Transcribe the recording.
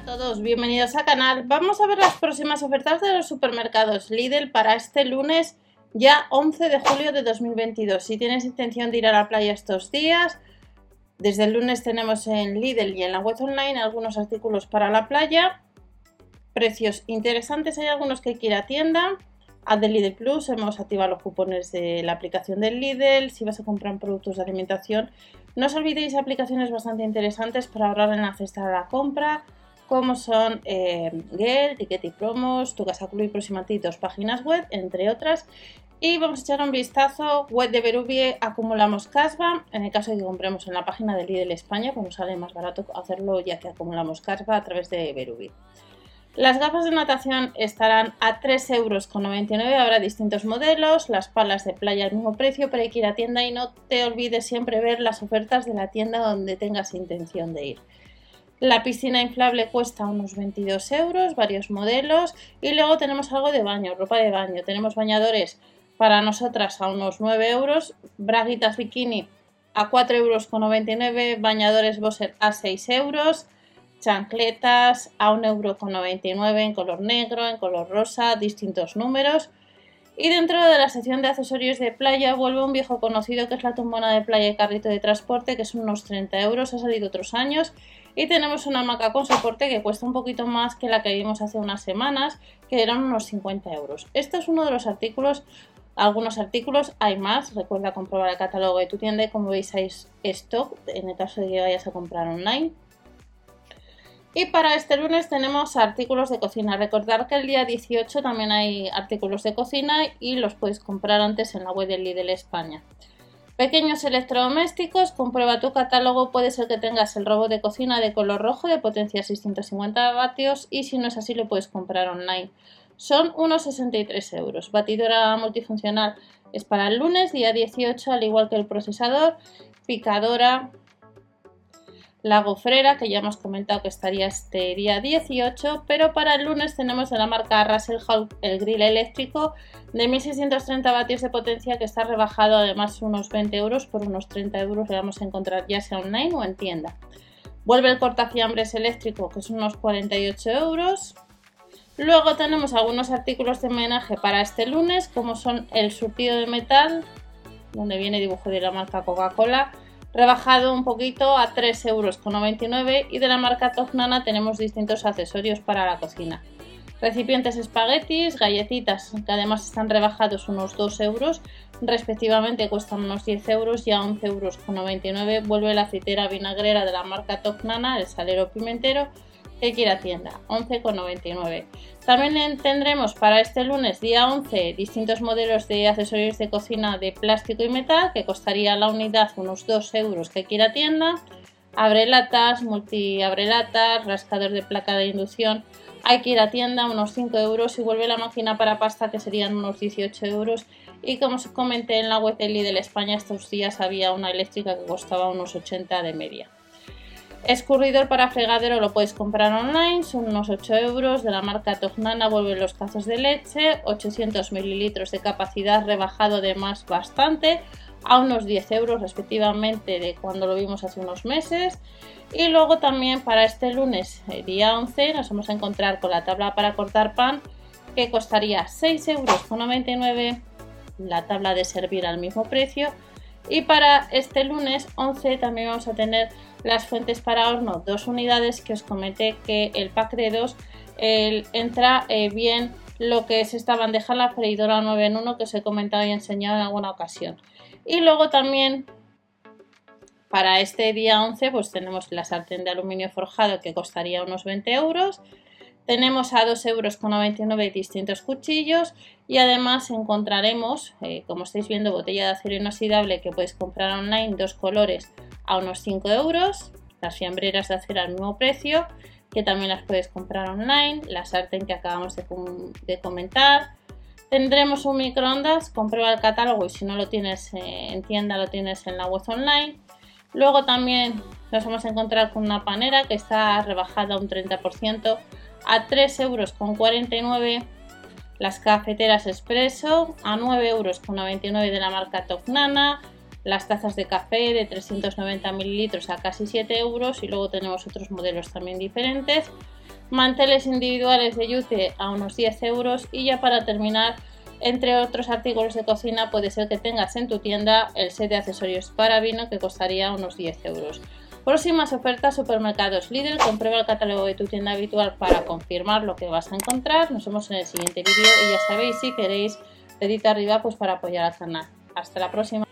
a todos, bienvenidos al canal. Vamos a ver las próximas ofertas de los supermercados Lidl para este lunes ya 11 de julio de 2022. Si tienes intención de ir a la playa estos días, desde el lunes tenemos en Lidl y en la web online algunos artículos para la playa. Precios interesantes, hay algunos que hay que ir a tienda. A de Lidl Plus hemos activado los cupones de la aplicación del Lidl. Si vas a comprar productos de alimentación, no os olvidéis aplicaciones bastante interesantes para ahorrar en la cesta de la compra, como son eh, Gel, Ticket y Promos, Tu Casa Club y Proximati, dos páginas web, entre otras. Y vamos a echar un vistazo, web de Berubie, acumulamos cashback, en el caso de que compremos en la página del Lidl España, como sale más barato hacerlo ya que acumulamos cashback a través de Berubie. Las gafas de natación estarán a 3,99 euros, habrá distintos modelos, las palas de playa al mismo precio, pero hay que ir a tienda y no te olvides siempre ver las ofertas de la tienda donde tengas intención de ir. La piscina inflable cuesta unos 22 euros, varios modelos, y luego tenemos algo de baño, ropa de baño. Tenemos bañadores para nosotras a unos 9 euros, braguitas bikini a 4,99 euros, bañadores Bosser a 6 euros chancletas a 1,99€ en color negro, en color rosa, distintos números. Y dentro de la sección de accesorios de playa vuelve un viejo conocido que es la tumbona de playa y carrito de transporte, que son unos 30 euros, ha salido otros años. Y tenemos una hamaca con soporte que cuesta un poquito más que la que vimos hace unas semanas, que eran unos 50 euros. Este es uno de los artículos, algunos artículos, hay más, recuerda comprobar el catálogo de tu tienda y como veis hay stock en el caso de que vayas a comprar online. Y para este lunes tenemos artículos de cocina. Recordar que el día 18 también hay artículos de cocina y los puedes comprar antes en la web de Lidl España. Pequeños electrodomésticos, comprueba tu catálogo, puede ser que tengas el robot de cocina de color rojo de potencia 650 vatios y si no es así lo puedes comprar online. Son unos 63 euros. Batidora multifuncional es para el lunes, día 18, al igual que el procesador. Picadora la gofrera, que ya hemos comentado que estaría este día 18, pero para el lunes tenemos de la marca Russell Hall el grill eléctrico de 1630 vatios de potencia que está rebajado además unos 20 euros por unos 30 euros que vamos a encontrar ya sea online o en tienda. Vuelve el cortafiambres eléctrico que son unos 48 euros. Luego tenemos algunos artículos de homenaje para este lunes como son el surtido de metal donde viene dibujo de la marca Coca-Cola rebajado un poquito a 3,99 euros y de la marca Tognana tenemos distintos accesorios para la cocina. Recipientes espaguetis, galletitas que además están rebajados unos 2 euros, respectivamente cuestan unos 10 euros y a 11,99 euros vuelve la aceitera vinagrera de la marca Tognana, el salero pimentero, que quiera tienda, 11,99. También tendremos para este lunes, día 11, distintos modelos de accesorios de cocina de plástico y metal, que costaría la unidad unos 2 euros que quiera tienda. Abrelatas, multi abrelatas, rascador de placa de inducción. Hay que ir a tienda, unos 5 euros y vuelve la máquina para pasta que serían unos 18 euros. Y como os comenté en la web de Lidl España, estos días había una eléctrica que costaba unos 80 de media. Escurridor para fregadero lo puedes comprar online, son unos 8 euros. De la marca Tognana vuelven los cazos de leche, 800 mililitros de capacidad, rebajado de más bastante, a unos 10 euros respectivamente de cuando lo vimos hace unos meses. Y luego también para este lunes, eh, día 11, nos vamos a encontrar con la tabla para cortar pan que costaría 6,99 euros, la tabla de servir al mismo precio. Y para este lunes 11 también vamos a tener las fuentes para horno, dos unidades que os comenté que el pack de dos entra eh, bien lo que es esta bandeja, la freidora 9 en 1 que os he comentado y enseñado en alguna ocasión. Y luego también para este día 11 pues tenemos la sartén de aluminio forjado que costaría unos 20 euros. Tenemos a 2,99 euros distintos cuchillos y además encontraremos, eh, como estáis viendo, botella de acero inoxidable que podéis comprar online, dos colores a unos 5 euros, las fiambreras de acero al mismo precio, que también las puedes comprar online, la sartén que acabamos de, comentar. Tendremos un microondas, comprueba el catálogo y si no lo tienes eh, en tienda lo tienes en la web online. Luego también nos vamos a encontrar con una panera que está rebajada un 30% a 3,49 euros. Las cafeteras expreso a 9,99 euros de la marca Tognana las tazas de café de 390 mililitros a casi 7 euros y luego tenemos otros modelos también diferentes. manteles individuales de yute a unos 10 euros y ya para terminar entre otros artículos de cocina puede ser que tengas en tu tienda el set de accesorios para vino que costaría unos 10 euros. Próximas ofertas supermercados Lidl, comprueba el catálogo de tu tienda habitual para confirmar lo que vas a encontrar. Nos vemos en el siguiente vídeo y ya sabéis si queréis dedito arriba pues para apoyar al canal. Hasta la próxima.